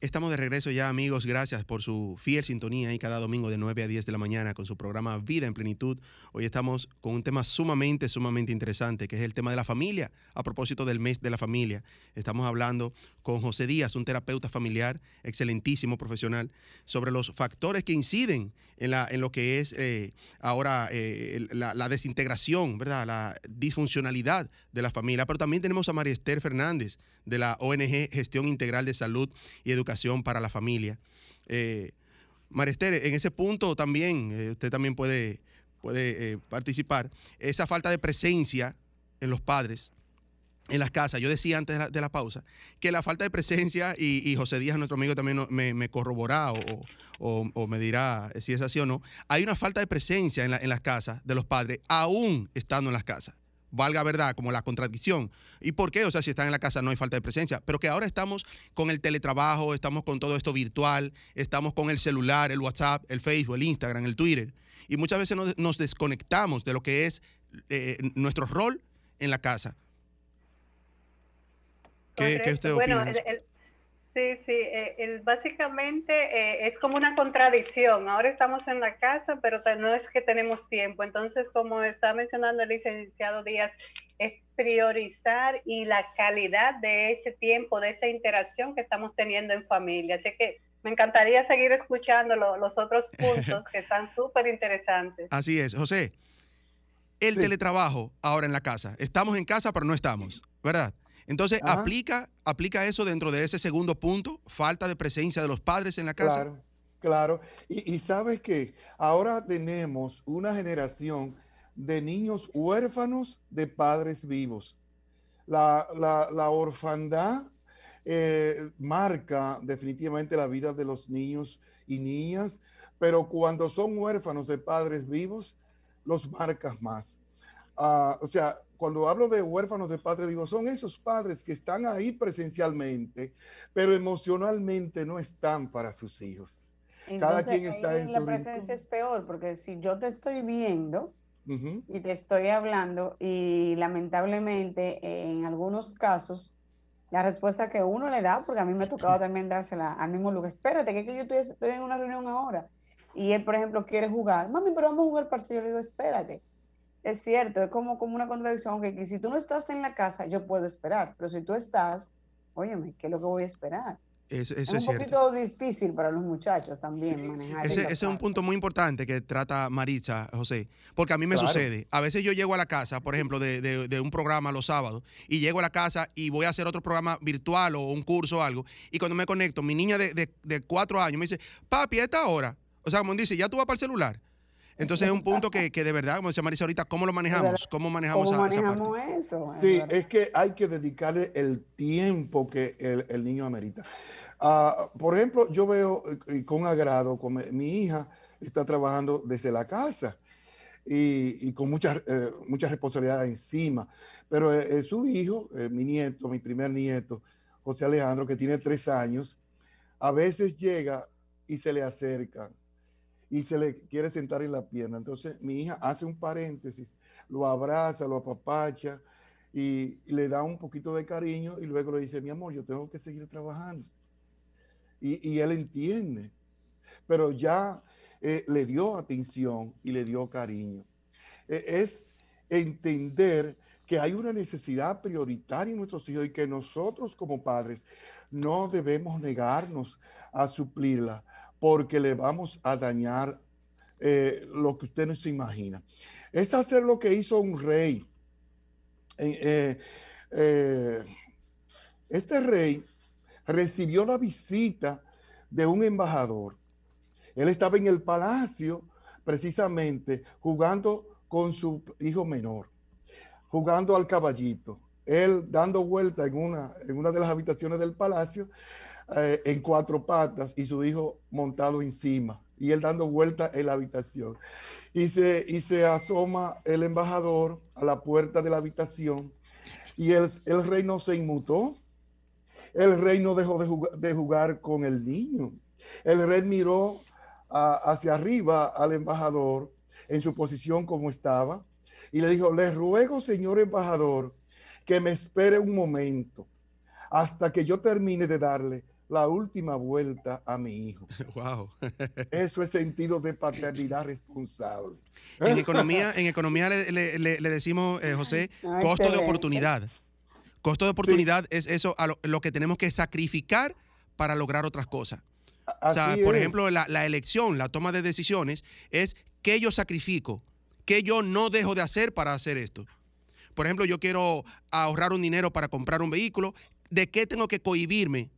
Estamos de regreso ya, amigos. Gracias por su fiel sintonía y cada domingo de 9 a 10 de la mañana con su programa Vida en Plenitud. Hoy estamos con un tema sumamente, sumamente interesante, que es el tema de la familia. A propósito del mes de la familia, estamos hablando con José Díaz, un terapeuta familiar, excelentísimo profesional, sobre los factores que inciden en, la, en lo que es eh, ahora eh, la, desintegración, ¿verdad? La disfuncionalidad de la familia. Pero también tenemos a María Esther Fernández de la ONG Gestión Integral de Salud y Educación para la Familia. Eh, María Esther, en ese punto también, usted también puede, puede participar, esa falta de presencia en los padres en las casas. Yo decía antes de la, pausa que la falta de presencia, y, José Díaz, nuestro amigo, también me, corroborará o, me dirá si es así o no, hay una falta de presencia en, las casas de los padres, aún estando en las casas. Valga verdad, como la contradicción. ¿Y por qué? O sea, si están en la casa no hay falta de presencia. Pero que ahora estamos con el teletrabajo, estamos con todo esto virtual, estamos con el celular, el WhatsApp, el Facebook, el Instagram, el Twitter. Y muchas veces nos, desconectamos de lo que es eh, nuestro rol en la casa ¿Qué, usted bueno, sí, sí, eh, básicamente eh, es como una contradicción. Ahora estamos en la casa, pero no es que tenemos tiempo. Entonces, como está mencionando el licenciado Díaz, es priorizar y la calidad de ese tiempo, de esa interacción que estamos teniendo en familia. Así que me encantaría seguir escuchando los otros puntos que están súper interesantes. Así es, José. El teletrabajo ahora en la casa. Estamos en casa, pero no estamos, ¿verdad? Entonces, aplica, aplica eso dentro de ese segundo punto, falta de presencia de los padres en la casa. Claro, claro. Y, sabes que ahora tenemos una generación de niños huérfanos de padres vivos. La, orfandad eh, marca definitivamente la vida de los niños y niñas, pero cuando son huérfanos de padres vivos, los marcas más. Ah, o sea, cuando hablo de huérfanos de padre vivo, son esos padres que están ahí presencialmente, pero emocionalmente no están para sus hijos. Cada quien está en la presencia es peor, porque si yo te estoy viendo y te estoy hablando, y lamentablemente en algunos casos, la respuesta que uno le da, porque a mí me ha tocado también dársela al mismo lugar, espérate, que, que yo estoy, estoy, en una reunión ahora, y él, por ejemplo, quiere jugar, mami, pero vamos a jugar partido, yo le digo, espérate es cierto, es como, como una contradicción, que, si tú no estás en la casa, yo puedo esperar, pero si tú estás, óyeme, ¿qué es lo que voy a esperar? Eso, es, un poquito difícil para los muchachos también manejar. Ese, es un punto muy importante que trata Maritza, José, porque a mí me sucede. A veces yo llego a la casa, por ejemplo, de, un programa los sábados, y llego a la casa y voy a hacer otro programa virtual o un curso o algo, y cuando me conecto, mi niña de, de cuatro años me dice, papi, a esta hora, o sea, como dice, ya tú vas para el celular. Entonces es un punto que, de verdad, como decía Marisa ahorita, ¿cómo lo manejamos? ¿Cómo manejamos, eso? Sí, es que hay que dedicarle el tiempo que el, niño amerita. Ah, por ejemplo, yo veo eh, con agrado, con mi hija está trabajando desde la casa y, con muchas eh, mucha responsabilidades encima, pero eh, su hijo, mi nieto, mi primer nieto, José Alejandro, que tiene tres años, a veces llega y se le acerca y se le quiere sentar en la pierna. Entonces mi hija hace un paréntesis, lo abraza, lo apapacha y, le da un poquito de cariño y luego le dice, mi amor, yo tengo que seguir trabajando. Y, él entiende, pero ya eh, le dio atención y le dio cariño. E, es entender que hay una necesidad prioritaria en nuestros hijos y que nosotros como padres no debemos negarnos a suplirla porque le vamos a dañar eh, lo que usted no se imagina. Es hacer lo que hizo un rey. Eh, eh, este rey recibió la visita de un embajador. Él estaba en el palacio precisamente jugando con su hijo menor, jugando al caballito. Él dando vuelta en una, en una de las habitaciones del palacio eh, en cuatro patas y su hijo montado encima y él dando vuelta en la habitación. Y se, y se asoma el embajador a la puerta de la habitación y el, el rey no se inmutó. El rey no dejó de jugar, con el niño. El rey miró hacia arriba al embajador en su posición como estaba y le dijo, le ruego, señor embajador, que me espere un momento hasta que yo termine de darle la última vuelta a mi hijo. Wow. Eso es sentido de paternidad responsable. En economía, en economía le, decimos, eh, José, costo de oportunidad. Costo de oportunidad es eso a lo, que tenemos que sacrificar para lograr otras cosas. o sea, por ejemplo, la, la, elección, la toma de decisiones es qué yo sacrifico, qué yo no dejo de hacer para hacer esto. Por ejemplo, yo quiero ahorrar un dinero para comprar un vehículo, ¿de qué tengo que cohibirme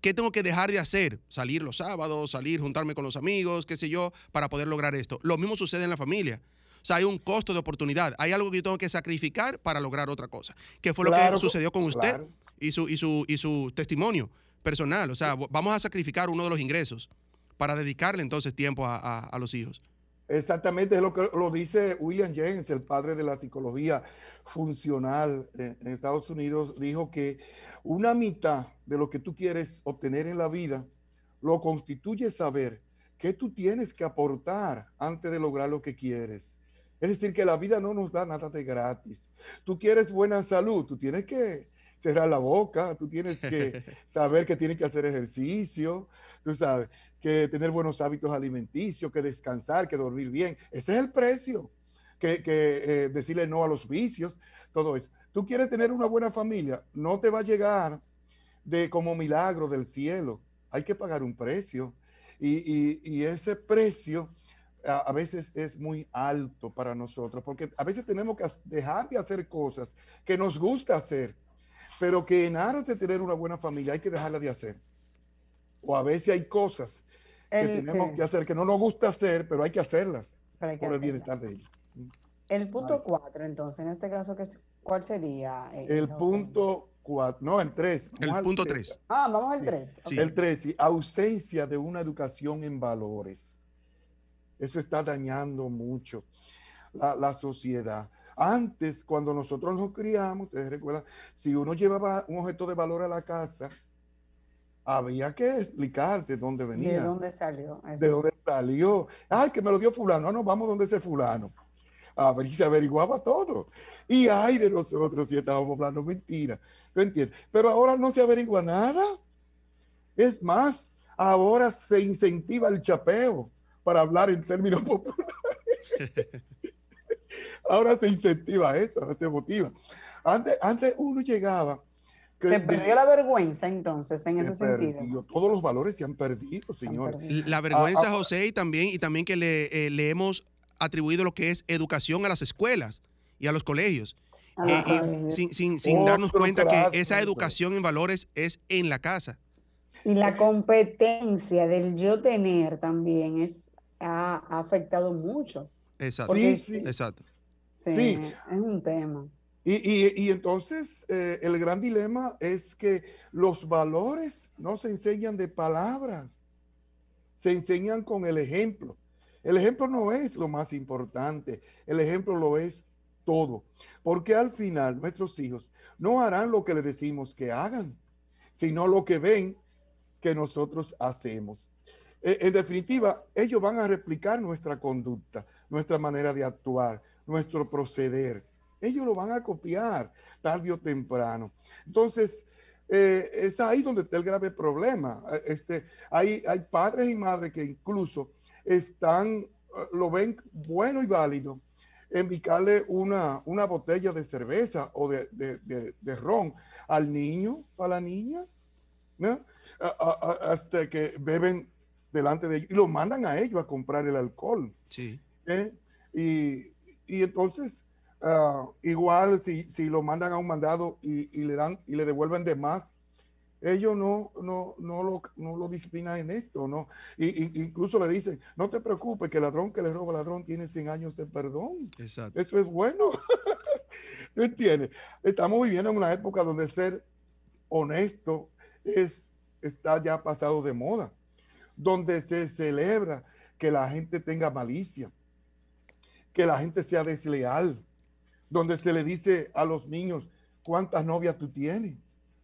¿Qué tengo que dejar de hacer? Salir los sábados, salir, juntarme con los amigos, qué sé yo, para poder lograr esto. Lo mismo sucede en la familia. O sea, hay un costo de oportunidad. Hay algo que yo tengo que sacrificar para lograr otra cosa. ¿Qué fue lo que sucedió con usted y, su, y, su, y su testimonio personal? O sea, vamos a sacrificar uno de los ingresos para dedicarle entonces tiempo a los hijos. Exactamente, es lo que lo dice William James, el padre de la psicología funcional en, Estados Unidos, dijo que una mitad de lo que tú quieres obtener en la vida lo constituye saber qué tú tienes que aportar antes de lograr lo que quieres. Es decir, que la vida no nos da nada de gratis. Tú quieres buena salud, tú tienes que cerrar la boca, tú tienes que saber que tienes que hacer ejercicio, tú sabes que tener buenos hábitos alimenticios, que descansar, que dormir bien. Ese es el precio, que, eh, decirle no a los vicios, todo eso. Tú quieres tener una buena familia, no te va a llegar de como milagro del cielo. Hay que pagar un precio. Y, ese precio a, veces es muy alto para nosotros, porque a veces tenemos que dejar de hacer cosas que nos gusta hacer, pero que en aras de tener una buena familia hay que dejarla de hacer. O a veces hay cosas que tenemos que hacer, que no nos gusta hacer, pero hay que hacerlas por el bienestar de ellos. El punto cuatro, entonces, en este caso, ¿cuál sería? Eh, el punto cuatro, no, el tres. El punto tres. Ah, vamos al tres. El tres, sí, ausencia de una educación en valores. Eso está dañando mucho la, la sociedad. Antes, cuando nosotros nos criamos, ustedes recuerdan, si uno llevaba un objeto de valor a la casa, había que explicar de dónde venía. ¿De dónde salió? de dónde salió. Ay, que me lo dio fulano. No, no, vamos donde ese fulano. A ver, y se averiguaba todo. Y ay de nosotros si estábamos hablando mentira. ¿Tú entiendes? Pero ahora no se averigua nada. Es más, ahora se incentiva el chapeo para hablar en términos populares. ahora se incentiva eso, ahora se motiva. Antes, antes uno llegaba se perdió la vergüenza entonces en ese sentido. Todos los valores se han perdido, señor. La vergüenza, ah, ah, José, y también, y también que le, eh, le, hemos atribuido lo que es educación a las escuelas y a los colegios. Eh, sin, sin, sin darnos cuenta que esa educación en valores es en la casa. Y la competencia del yo tener también es, ha, afectado mucho. Exacto. sí, sí. Exacto. Sí, es un tema. Y, entonces eh, el gran dilema es que los valores no se enseñan de palabras, se enseñan con el ejemplo. El ejemplo no es lo más importante, el ejemplo lo es todo, porque al final nuestros hijos no harán lo que le decimos que hagan, sino lo que ven que nosotros hacemos. E, en definitiva, ellos van a replicar nuestra conducta, nuestra manera de actuar, nuestro proceder ellos lo van a copiar tarde o temprano. Entonces, eh, es ahí donde está el grave problema. Eh, este, hay, hay padres y madres que incluso están, eh, lo ven bueno y válido envicarle una, una botella de cerveza o de, de, ron al niño, a la niña, hasta que beben delante de ellos y lo mandan a ellos a comprar el alcohol. Sí. Y, y entonces Ah, igual si, si, lo mandan a un mandado y, le dan y le devuelven de más, ellos no, no, no, lo, no lo disciplinan en esto, ¿no? Y, incluso le dicen, no te preocupes, que el ladrón que le roba al ladrón tiene 100 años de perdón. Exacto. Eso es bueno. ¿Tú entiendes? Estamos viviendo en una época donde ser honesto es, está ya pasado de moda, donde se celebra que la gente tenga malicia, que la gente sea desleal, donde se le dice a los niños cuántas novias tú tienes.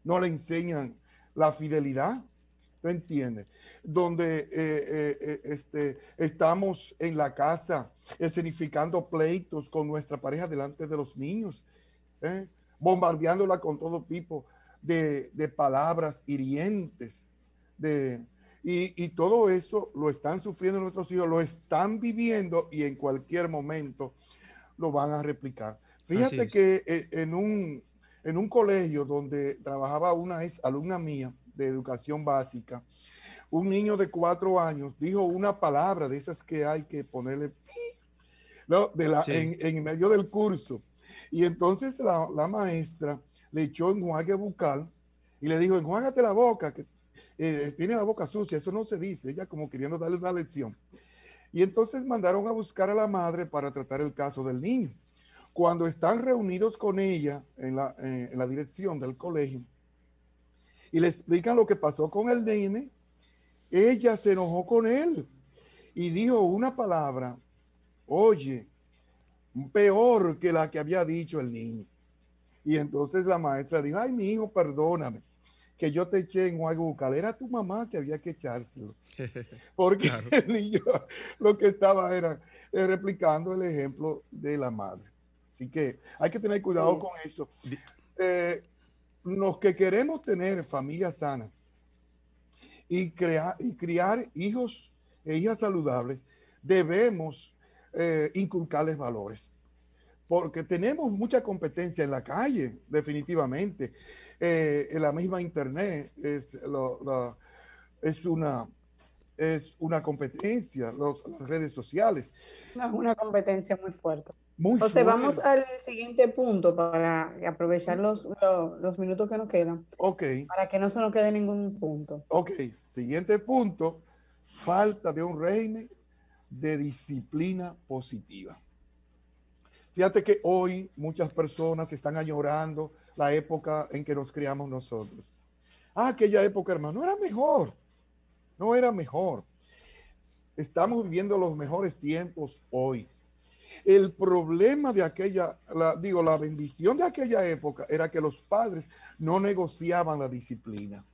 No le enseñan la fidelidad. ¿Tú entiendes? Donde eh, eh, eh, este, estamos en la casa escenificando pleitos con nuestra pareja delante de los niños, bombardeándola con todo tipo de, palabras hirientes. de, y, todo eso lo están sufriendo nuestros hijos, lo están viviendo y en cualquier momento lo van a replicar. Fíjate que eh, en un, en un colegio donde trabajaba una ex alumna mía de educación básica, un niño de cuatro años dijo una palabra de esas que hay que ponerle ¿no? de la, en, medio del curso. Y entonces la, la maestra le echó enjuague bucal y le dijo, enjuágate la boca, que eh, tiene la boca sucia, eso no se dice, ella como queriendo darle una lección. Y entonces mandaron a buscar a la madre para tratar el caso del niño. Cuando están reunidos con ella en la, eh, en la dirección del colegio y le explican lo que pasó con el nene, ella se enojó con él y dijo una palabra, oye, peor que la que había dicho el niño. Y entonces la maestra dijo, ay, mi hijo, perdóname, que yo te eché en bucal. Era tu mamá que había que echárselo. Porque el niño lo que estaba era eh, replicando el ejemplo de la madre. Así que hay que tener cuidado con eso. Eh, los que queremos tener familia sana y, crear, y criar hijos e hijas saludables, debemos eh, inculcarles valores porque tenemos mucha competencia en la calle, definitivamente. Eh, en la misma Internet es, es, una, es una competencia, las redes sociales. Es una competencia muy fuerte. Muy Entonces vamos al siguiente punto para aprovechar los, los, minutos que nos quedan. Ok. Para que no se nos quede ningún punto. Ok, siguiente punto, falta de un régimen de disciplina positiva. Fíjate que hoy muchas personas están añorando la época en que nos criamos nosotros. Ah, aquella época, hermano, era mejor. No era mejor. Estamos viviendo los mejores tiempos hoy. El problema de aquella, digo, la bendición de aquella época era que los padres no negociaban la disciplina.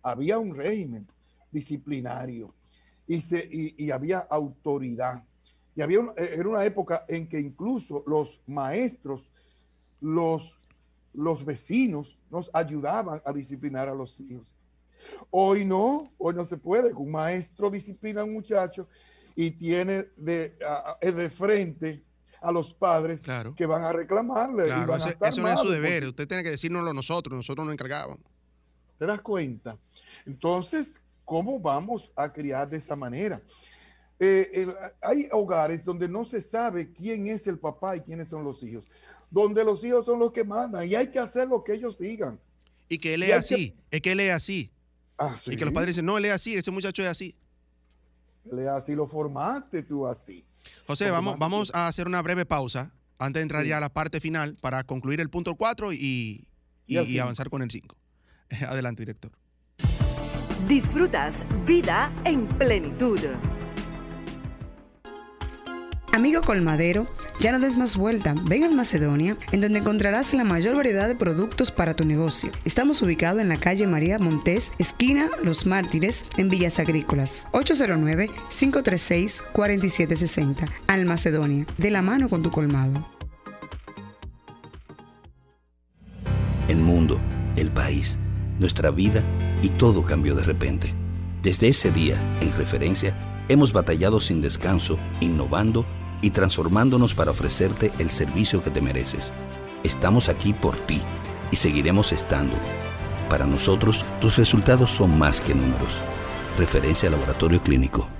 Había un régimen disciplinario y, se, y había autoridad. Y había eh, era una época en que incluso los maestros, los, los vecinos nos ayudaban a disciplinar a los hijos. Hoy no, hoy no se puede. Un maestro disciplina a un muchacho y tiene de, de frente a los padres que van a reclamarle. eso no es su deber. Usted tiene que decírnoslo nosotros, nosotros nos encargábamos. ¿Te das cuenta? Entonces, ¿cómo vamos a criar de esa manera? Eh, hay hogares donde no se sabe quién es el papá y quiénes son los hijos, donde los hijos son los que mandan y hay que hacer lo que ellos digan. Y que él es así, es que él es así. Ah, y que los padres dicen, no, él es así, ese muchacho es así. Él es así, lo formaste tú así. José, vamos, vamos a hacer una breve pausa antes de entrar ya a la parte final para concluir el punto 4 y, y avanzar con el 5. Adelante, director. Disfrutas vida en plenitud. Amigo colmadero, ya no des más vuelta, ven al Macedonia, en donde encontrarás la mayor variedad de productos para tu negocio. Estamos ubicados en la calle María Montés, esquina Los Mártires, en Villas Agrícolas. 809-536-4760. Al Macedonia, de la mano con tu colmado. El mundo, el país, nuestra vida y todo cambió de repente. Desde ese día, en referencia, hemos batallado sin descanso, innovando y transformándonos para ofrecerte el servicio que te mereces. Estamos aquí por ti y seguiremos estando. Para nosotros, tus resultados son más que números. Referencia Laboratorio Clínico.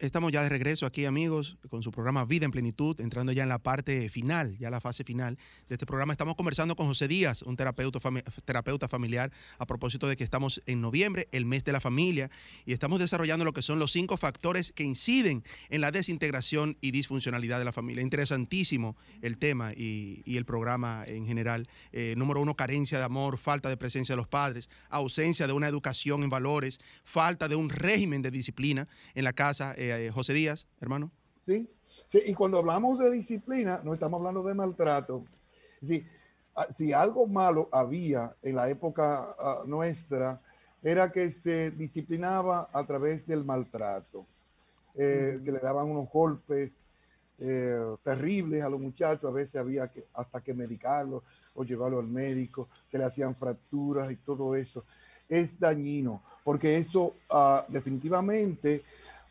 Estamos ya de regreso aquí, amigos, con su programa Vida en Plenitud, entrando ya en la parte final, ya la fase final de este programa. Estamos conversando con José Díaz, un terapeuta, familiar, a propósito de que estamos en noviembre, el mes de la familia, y estamos desarrollando lo que son los cinco factores que inciden en la desintegración y disfuncionalidad de la familia. Interesantísimo el tema y, el programa en general. Eh, número uno, carencia de amor, falta de presencia de los padres, ausencia de una educación en valores, falta de un régimen de disciplina en la casa. Eh, José Díaz, hermano. Sí, sí, y cuando hablamos de disciplina, no estamos hablando de maltrato. Sí, ah, si algo malo había en la época ah, nuestra, era que se disciplinaba a través del maltrato. Eh, se le daban unos golpes eh, terribles a los muchachos, a veces había que hasta que medicarlos o llevarlo al médico, se le hacían fracturas y todo eso. Es dañino, porque eso ah, definitivamente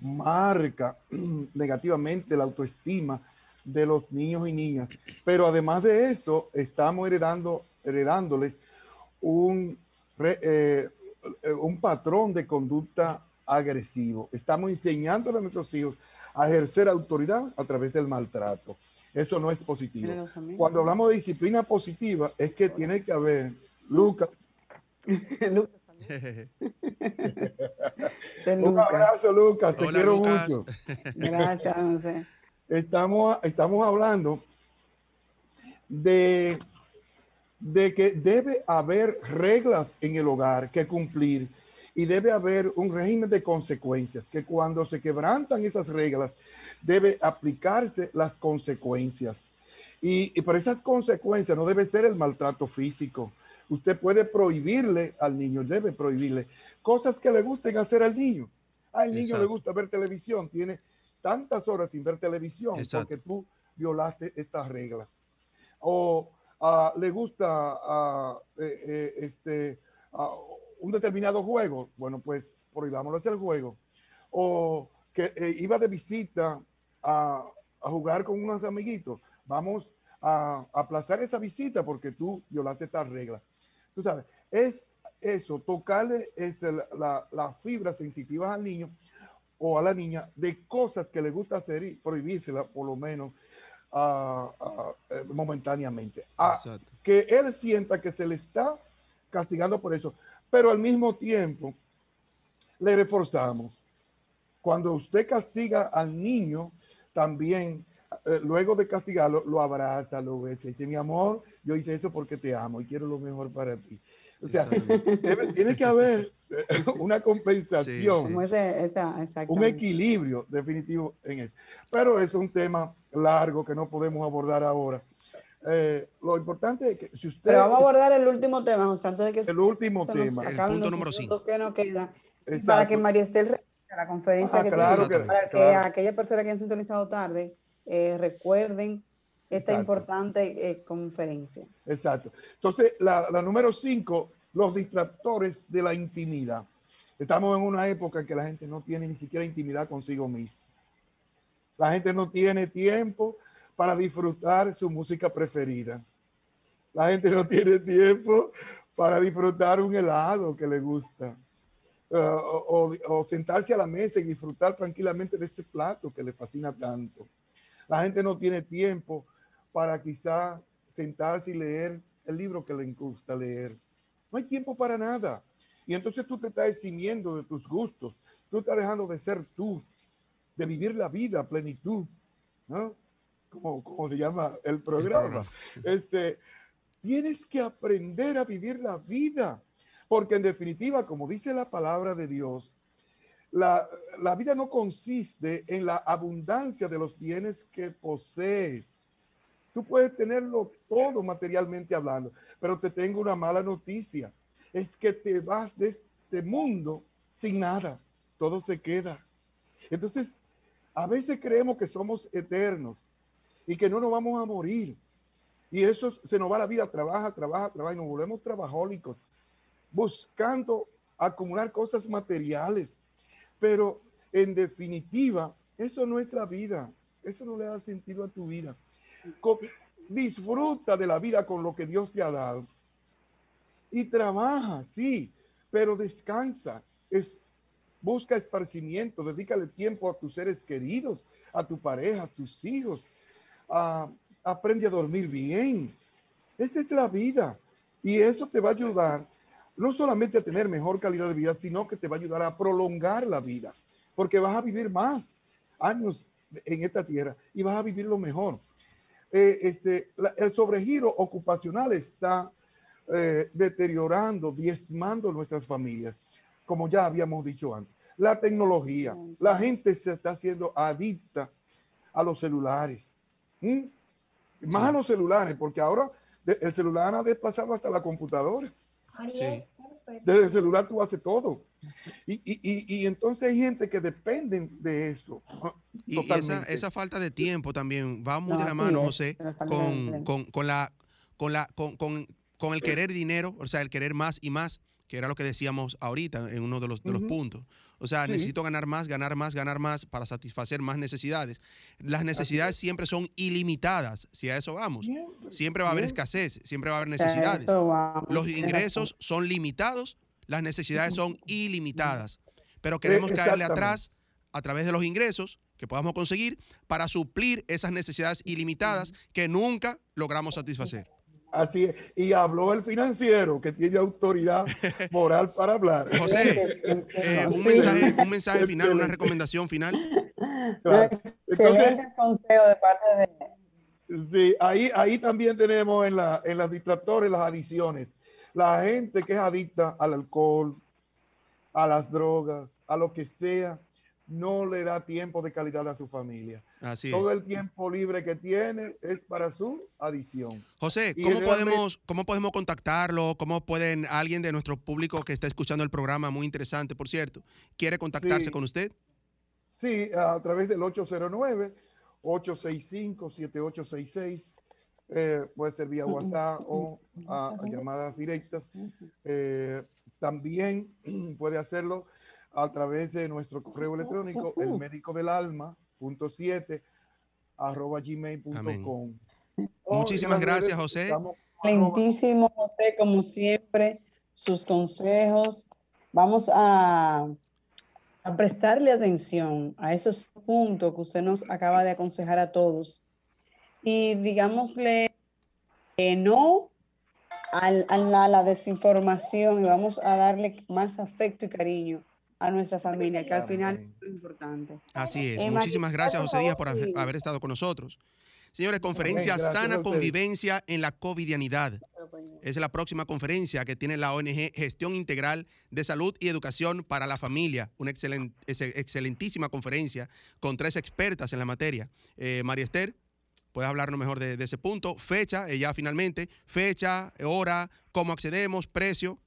marca negativamente la autoestima de los niños y niñas. Pero además de eso, estamos heredando, heredándoles un, eh, un patrón de conducta agresivo. Estamos enseñando a nuestros hijos a ejercer autoridad a través del maltrato. Eso no es positivo. Cuando hablamos de disciplina positiva, es que tiene que haber, Lucas, Un abrazo, Lucas. Te quiero mucho. Gracias, Estamos, estamos hablando de, de que debe haber reglas en el hogar que cumplir y debe haber un régimen de consecuencias, que cuando se quebrantan esas reglas, debe aplicarse las consecuencias. Y, y por esas consecuencias no debe ser el maltrato físico, Usted puede prohibirle al niño, debe prohibirle cosas que le gusten hacer al niño. Al niño le gusta ver televisión, tiene tantas horas sin ver televisión porque tú violaste esta regla. O ah, le gusta uh, este, un determinado juego, bueno, pues prohibámoslo hacer el juego. O que eh, iba de visita a, a, jugar con unos amiguitos, vamos a aplazar esa visita porque tú violaste esta regla. Tú sabes, es eso, tocarle es la, las fibras sensitivas al niño o a la niña de cosas que le gusta hacer y prohibírsela por lo menos uh, uh, momentáneamente. que él sienta que se le está castigando por eso, pero al mismo tiempo le reforzamos. Cuando usted castiga al niño, también luego de castigarlo, lo abraza, lo besa, y dice, mi amor, yo hice eso porque te amo y quiero lo mejor para ti. O sea, tiene que haber eh, una compensación, un equilibrio definitivo en eso. Pero es un tema largo que no podemos abordar ahora. Eh, lo importante es que si usted... Pero vamos a abordar el último tema, José, antes de que... El último tema. El punto número 5. que nos queda. Para que María Estel la conferencia ah, que claro tiene, para que aquella persona que han sintonizado tarde eh, recuerden esta importante eh, conferencia. Exacto. Entonces, la, número cinco, los distractores de la intimidad. Estamos en una época en que la gente no tiene ni siquiera intimidad consigo misma. La gente no tiene tiempo para disfrutar su música preferida. La gente no tiene tiempo para disfrutar un helado que le gusta. Uh, o, o, sentarse a la mesa y disfrutar tranquilamente de ese plato que le fascina tanto. La gente no tiene tiempo para quizá sentarse y leer el libro que le gusta leer. No hay tiempo para nada. Y entonces tú te estás eximiendo de tus gustos. Tú estás dejando de ser tú, de vivir la vida a plenitud, ¿no? Como, como se llama el programa. Este, tienes que aprender a vivir la vida, porque en definitiva, como dice la palabra de Dios, la, vida no consiste en la abundancia de los bienes que posees. Tú puedes tenerlo todo materialmente hablando, pero te tengo una mala noticia. Es que te vas de este mundo sin nada. Todo se queda. Entonces, a veces creemos que somos eternos y que no nos vamos a morir. Y eso se nos va la vida, trabaja, trabaja, trabaja y nos volvemos trabajólicos, buscando acumular cosas materiales pero en definitiva, eso no es la vida. Eso no le da sentido a tu vida. Disfruta de la vida con lo que Dios te ha dado. Y trabaja, sí, pero descansa. Es, busca esparcimiento, dedícale tiempo a tus seres queridos, a tu pareja, a tus hijos. Ah, aprende a dormir bien. Esa es la vida. Y eso te va a ayudar no solamente a tener mejor calidad de vida, sino que te va a ayudar a prolongar la vida, porque vas a vivir más años en esta tierra y vas a vivir lo mejor. Eh, este, el sobregiro ocupacional está eh, deteriorando, diezmando nuestras familias, como ya habíamos dicho antes. La tecnología, la gente se está haciendo adicta a los celulares. Más a los celulares, porque ahora el celular ha desplazado hasta la computadora. Desde el celular tú haces todo. Y, y, y, entonces hay gente que dependen de esto. Y esa, esa, falta de tiempo también va muy de la mano, José, con, con, con, la, con, la, con, con, con el querer dinero, o sea, el querer más y más, que era lo que decíamos ahorita en uno de los, de los puntos. O sea, necesito ganar más, ganar más, ganar más para satisfacer más necesidades. Las necesidades siempre son ilimitadas, si a eso vamos. Siempre va a haber escasez, siempre va a haber necesidades. Los ingresos son limitados, las necesidades son ilimitadas. Pero queremos caerle atrás a través de los ingresos que podamos conseguir para suplir esas necesidades ilimitadas que nunca logramos satisfacer. Así es. Y habló el financiero que tiene autoridad moral para hablar. José, eh, un, mensaje, final, una recomendación final. Claro. Consejos de parte de... Sí, ahí, ahí también tenemos en, la, en las distractores las adiciones. La gente que es adicta al alcohol, a las drogas, a lo que sea, no le da tiempo de calidad a su familia. Así Todo el tiempo libre que tiene es para su adición. José, ¿cómo podemos, ¿cómo podemos contactarlo? ¿Cómo pueden alguien de nuestro público que está escuchando el programa, muy interesante, por cierto, quiere contactarse con usted? Sí, a través del 809-865-7866. Eh, puede ser vía WhatsApp o a, llamadas directas. Eh, también puede hacerlo a través de nuestro correo electrónico, el médico del alma, punto siete, arroba gmail.com. Muchísimas gracias, José. Lentísimo, José, como siempre, sus consejos. Vamos a, a prestarle atención a esos puntos que usted nos acaba de aconsejar a todos. Y digámosle que no a, la, a la desinformación y vamos a darle más afecto y cariño a nuestra familia, que al final es lo importante. Así es. Eh, Muchísimas gracias, José Díaz, por haber estado con nosotros. Señores, conferencia Sana Convivencia en la Covidianidad. Es la próxima conferencia que tiene la ONG Gestión Integral de Salud y Educación para la Familia. Una excelentísima conferencia con tres expertas en la materia. Eh, María Esther, puedes hablarnos mejor de, ese punto. Fecha, ella ya finalmente, fecha, hora, cómo accedemos, precio.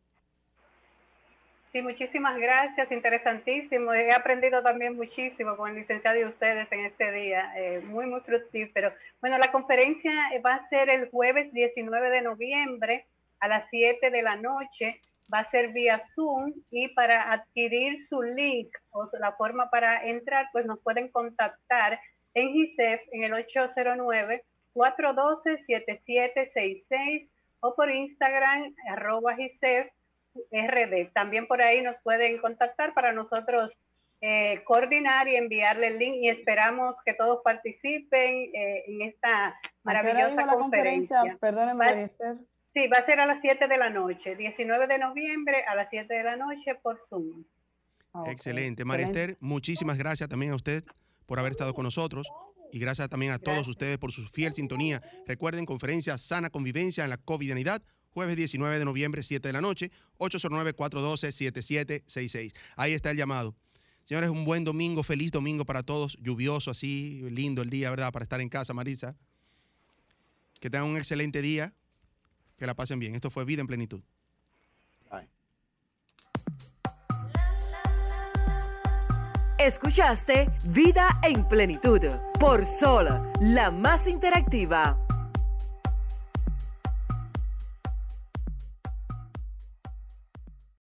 Sí, muchísimas gracias, interesantísimo. He aprendido también muchísimo con el licenciado de ustedes en este día, eh, muy, muy fructífero. Bueno, la conferencia va a ser el jueves 19 de noviembre a las 7 de la noche. Va a ser vía Zoom y para adquirir su link o la forma para entrar, pues nos pueden contactar en GISEF en el 809-412-7766 o por Instagram arroba GISEF RD. También por ahí nos pueden contactar para nosotros eh, coordinar y enviarle el link y esperamos que todos participen eh, en esta maravillosa conferencia. Perdóneme, Sí, va a ser a las 7 de la noche, 19 de noviembre a las 7 de la noche por Zoom. Ah, Excelente. María Esther, muchísimas gracias también a usted por haber estado con nosotros y gracias también a todos ustedes por su fiel sintonía. Recuerden, conferencia Sana Convivencia en la Covidianidad jueves 19 de noviembre, 7 de la noche, 809-412-7766. Ahí está el llamado. Señores, un buen domingo, feliz domingo para todos, lluvioso así, lindo el día, ¿verdad? Para estar en casa, Marisa. Que tengan un excelente día, que la pasen bien. Esto fue Vida en Plenitud. Escuchaste Vida en Plenitud por Sol, la más interactiva